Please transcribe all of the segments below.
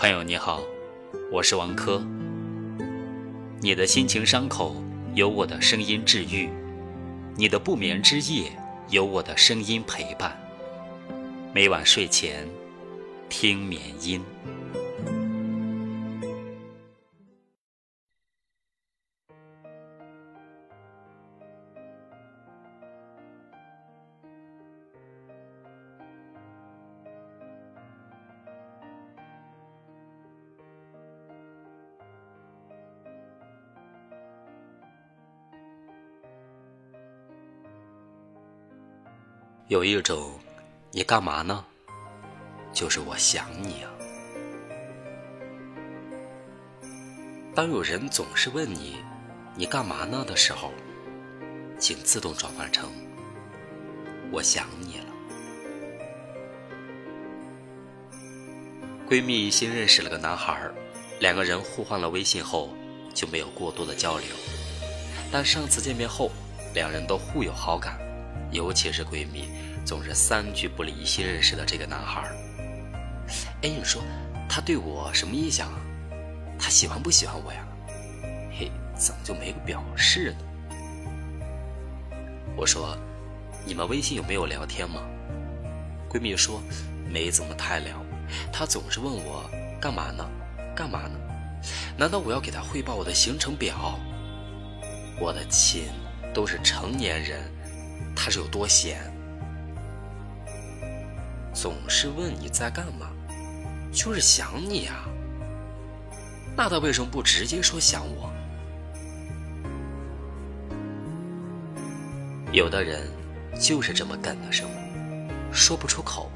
朋友你好，我是王珂。你的心情伤口有我的声音治愈，你的不眠之夜有我的声音陪伴。每晚睡前听眠音。有一种，你干嘛呢？就是我想你啊。当有人总是问你“你干嘛呢”的时候，请自动转换成“我想你了”。闺蜜新认识了个男孩，两个人互换了微信后就没有过多的交流，但上次见面后，两人都互有好感。尤其是闺蜜，总是三句不离新认识的这个男孩。哎，你说他对我什么印象啊？他喜欢不喜欢我呀？嘿，怎么就没个表示呢？我说，你们微信有没有聊天吗？闺蜜说，没怎么太聊。她总是问我干嘛呢？干嘛呢？难道我要给她汇报我的行程表？我的亲，都是成年人。他是有多闲？总是问你在干嘛，就是想你啊。那他为什么不直接说想我？有的人就是这么干的，是吗？说不出口，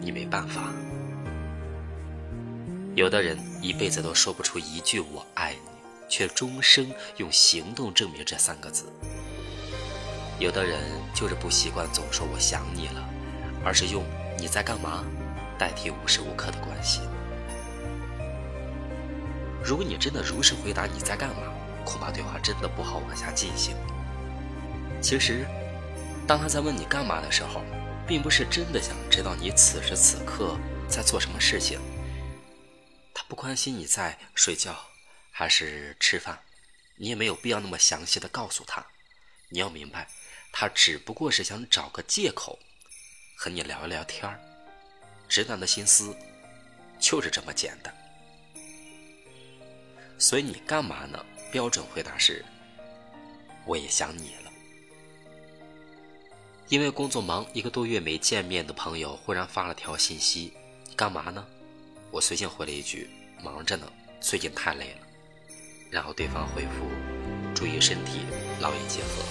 你没办法。有的人一辈子都说不出一句“我爱你”，却终生用行动证明这三个字。有的人就是不习惯总说“我想你了”，而是用“你在干嘛”代替无时无刻的关心。如果你真的如实回答“你在干嘛”，恐怕对话真的不好往下进行。其实，当他在问你干嘛的时候，并不是真的想知道你此时此刻在做什么事情。他不关心你在睡觉还是吃饭，你也没有必要那么详细的告诉他。你要明白。他只不过是想找个借口和你聊聊天儿，直男的心思就是这么简单。所以你干嘛呢？标准回答是：我也想你了。因为工作忙，一个多月没见面的朋友忽然发了条信息：“干嘛呢？”我随性回了一句：“忙着呢，最近太累了。”然后对方回复：“注意身体，劳逸结合。”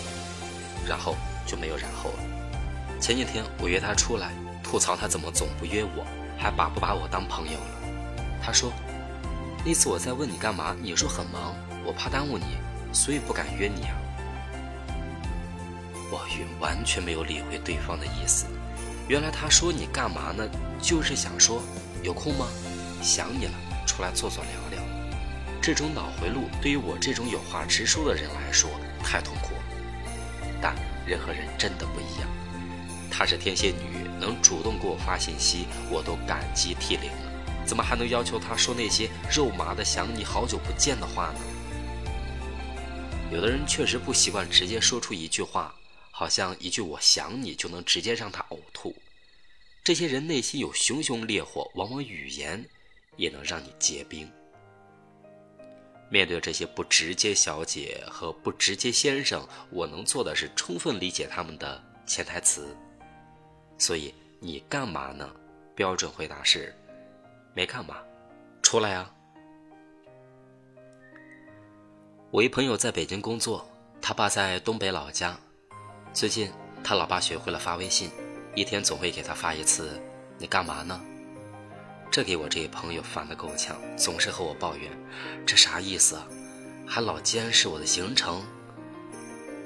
然后就没有然后了。前几天我约他出来，吐槽他怎么总不约我，还把不把我当朋友了。他说，那次我在问你干嘛，你说很忙，我怕耽误你，所以不敢约你啊。我云完全没有理会对方的意思，原来他说你干嘛呢，就是想说有空吗？想你了，出来坐坐聊聊。这种脑回路对于我这种有话直说的人来说太痛苦。但人和人真的不一样，她是天蝎女，能主动给我发信息，我都感激涕零了。怎么还能要求她说那些肉麻的想你好久不见的话呢？有的人确实不习惯直接说出一句话，好像一句我想你就能直接让他呕吐。这些人内心有熊熊烈火，往往语言也能让你结冰。面对这些不直接小姐和不直接先生，我能做的是充分理解他们的潜台词。所以你干嘛呢？标准回答是：没干嘛，出来啊！我一朋友在北京工作，他爸在东北老家。最近他老爸学会了发微信，一天总会给他发一次：你干嘛呢？这给我这朋友烦得够呛，总是和我抱怨，这啥意思啊？还老监视我的行程，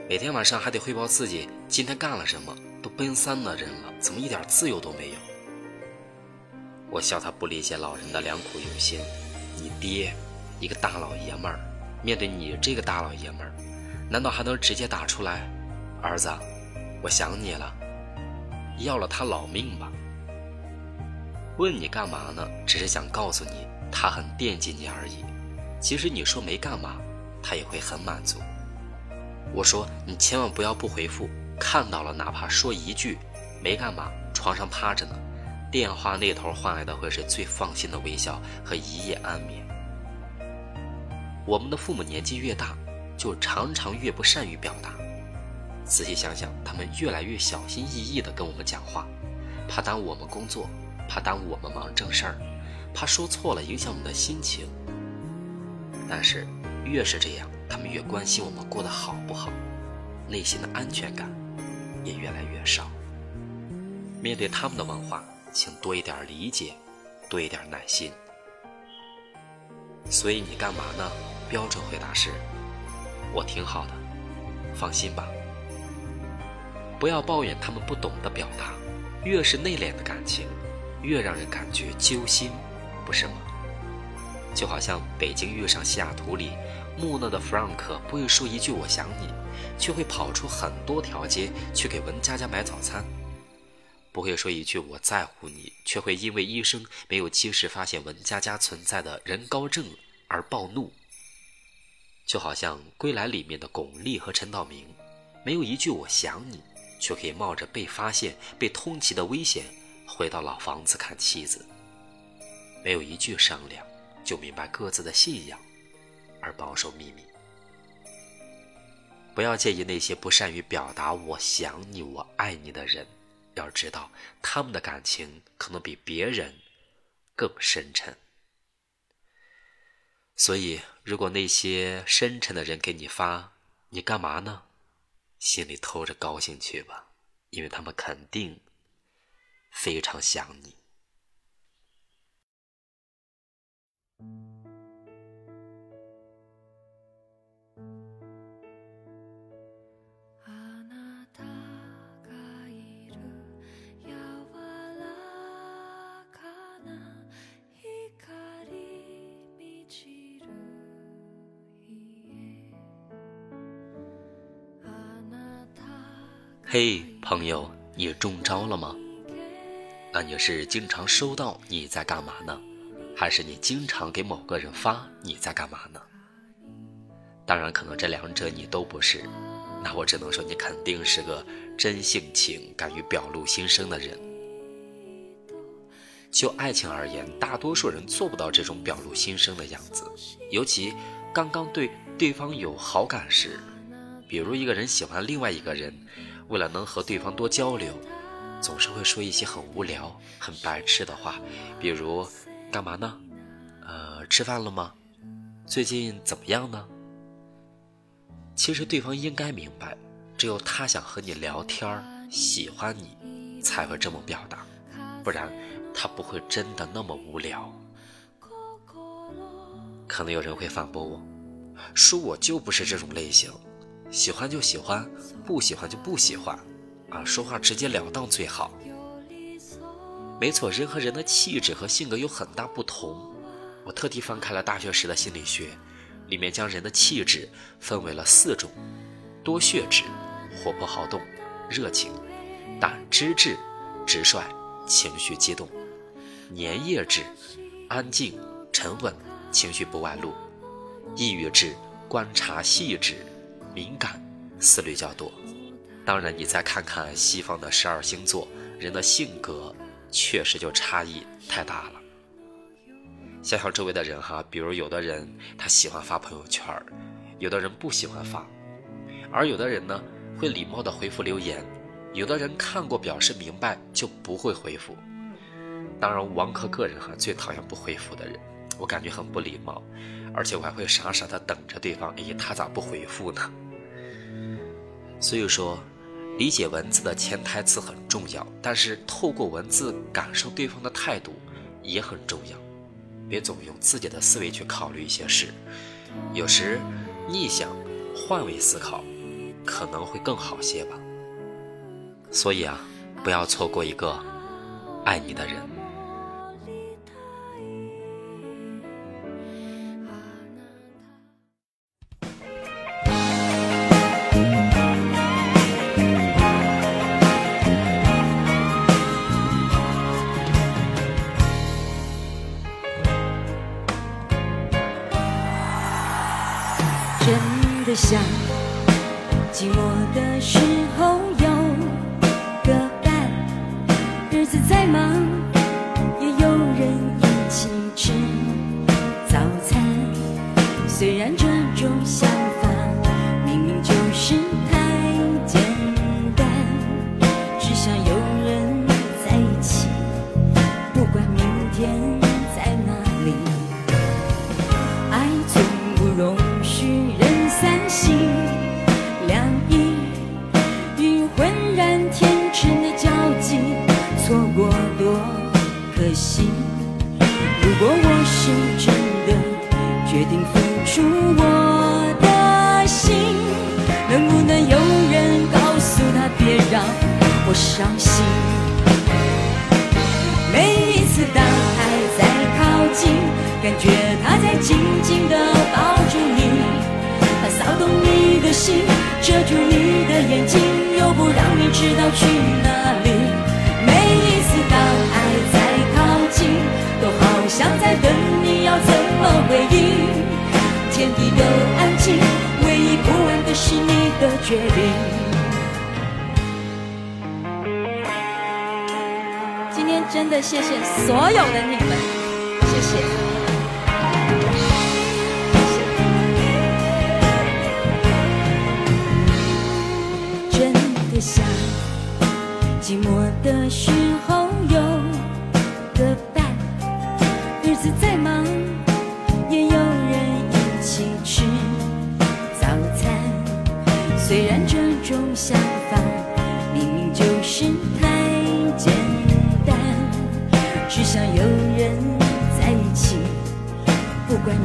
每天晚上还得汇报自己今天干了什么。都奔三的人了，怎么一点自由都没有？我笑他不理解老人的良苦用心。你爹，一个大老爷们儿，面对你这个大老爷们儿，难道还能直接打出来？儿子，我想你了，要了他老命吧？问你干嘛呢？只是想告诉你，他很惦记你而已。其实你说没干嘛，他也会很满足。我说你千万不要不回复，看到了哪怕说一句没干嘛，床上趴着呢，电话那头换来的会是最放心的微笑和一夜安眠。我们的父母年纪越大，就常常越不善于表达。仔细想想，他们越来越小心翼翼地跟我们讲话，怕耽误我们工作，怕耽误我们忙正事儿，怕说错了影响我们的心情。但是，越是这样，他们越关心我们过得好不好，内心的安全感也越来越少。面对他们的问话，请多一点理解，多一点耐心。所以你干嘛呢？标准回答是：我挺好的，放心吧。不要抱怨他们不懂得表达，越是内敛的感情，越让人感觉揪心，不是吗？就好像北京遇上西雅图里，木讷的弗朗克不会说一句“我想你”，却会跑出很多条街去给文佳佳买早餐；不会说一句“我在乎你”，却会因为医生没有及时发现文佳佳存在的人高症而暴怒。就好像《归来》里面的巩俐和陈道明，没有一句“我想你”。却可以冒着被发现、被通缉的危险，回到老房子看妻子。没有一句商量，就明白各自的信仰，而保守秘密。不要介意那些不善于表达“我想你”“我爱你”的人，要知道他们的感情可能比别人更深沉。所以，如果那些深沉的人给你发“你干嘛呢？”心里偷着高兴去吧，因为他们肯定非常想你。嘿，朋友，你中招了吗？那你是经常收到你在干嘛呢，还是你经常给某个人发你在干嘛呢？当然，可能这两者你都不是，那我只能说你肯定是个真性情、敢于表露心声的人。就爱情而言，大多数人做不到这种表露心声的样子，尤其刚刚对对方有好感时，比如一个人喜欢另外一个人。为了能和对方多交流，总是会说一些很无聊、很白痴的话，比如“干嘛呢？”“呃，吃饭了吗？”“最近怎么样呢？”其实对方应该明白，只有他想和你聊天喜欢你，才会这么表达，不然他不会真的那么无聊。可能有人会反驳我，说我就不是这种类型。喜欢就喜欢，不喜欢就不喜欢，啊，说话直截了当最好。没错，人和人的气质和性格有很大不同。我特地翻开了大学时的心理学，里面将人的气质分为了四种：多血质、活泼好动、热情；胆汁质、直率、情绪激动；粘液质、安静沉稳、情绪不外露；抑郁质、观察细致。敏感，思虑较多。当然，你再看看西方的十二星座，人的性格确实就差异太大了。想想周围的人哈，比如有的人他喜欢发朋友圈有的人不喜欢发，而有的人呢会礼貌的回复留言，有的人看过表示明白就不会回复。当然，王珂个人哈最讨厌不回复的人，我感觉很不礼貌，而且我还会傻傻的等着对方，哎，他咋不回复呢？所以说，理解文字的潜台词很重要，但是透过文字感受对方的态度也很重要。别总用自己的思维去考虑一些事，有时逆向、换位思考可能会更好些吧。所以啊，不要错过一个爱你的人。想，寂寞的时候有个伴，日子再忙也有人一起吃早餐。虽然这种想如果我是真的决定付出我的心，能不能有人告诉他别让我伤心？每一次当爱在靠近，感觉他在紧紧地抱住你，他骚动你的心，遮住你的眼睛，又不让你知道去哪天地都安静，唯一不安的是你的决定。今天真的谢谢所有的你们，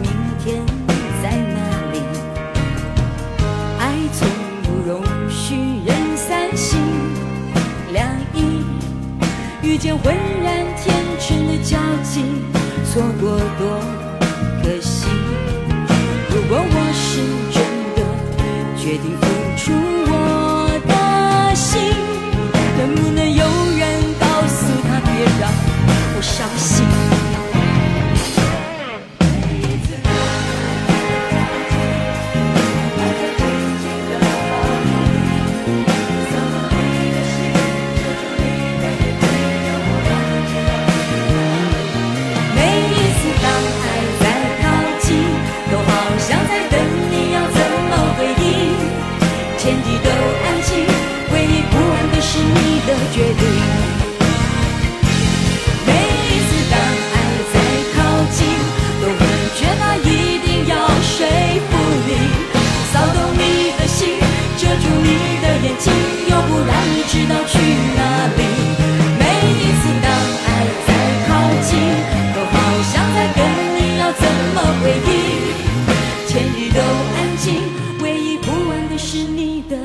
明天在哪里。爱从不容许人三心两意，遇见浑然天成的交集，错过多可惜。如果我是真的决定付出我的心，能不能有人告诉他别让我伤心？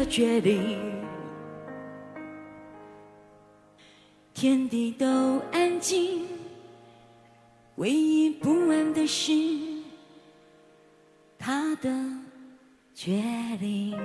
决定。天地都安静，唯一不安的是他的决定。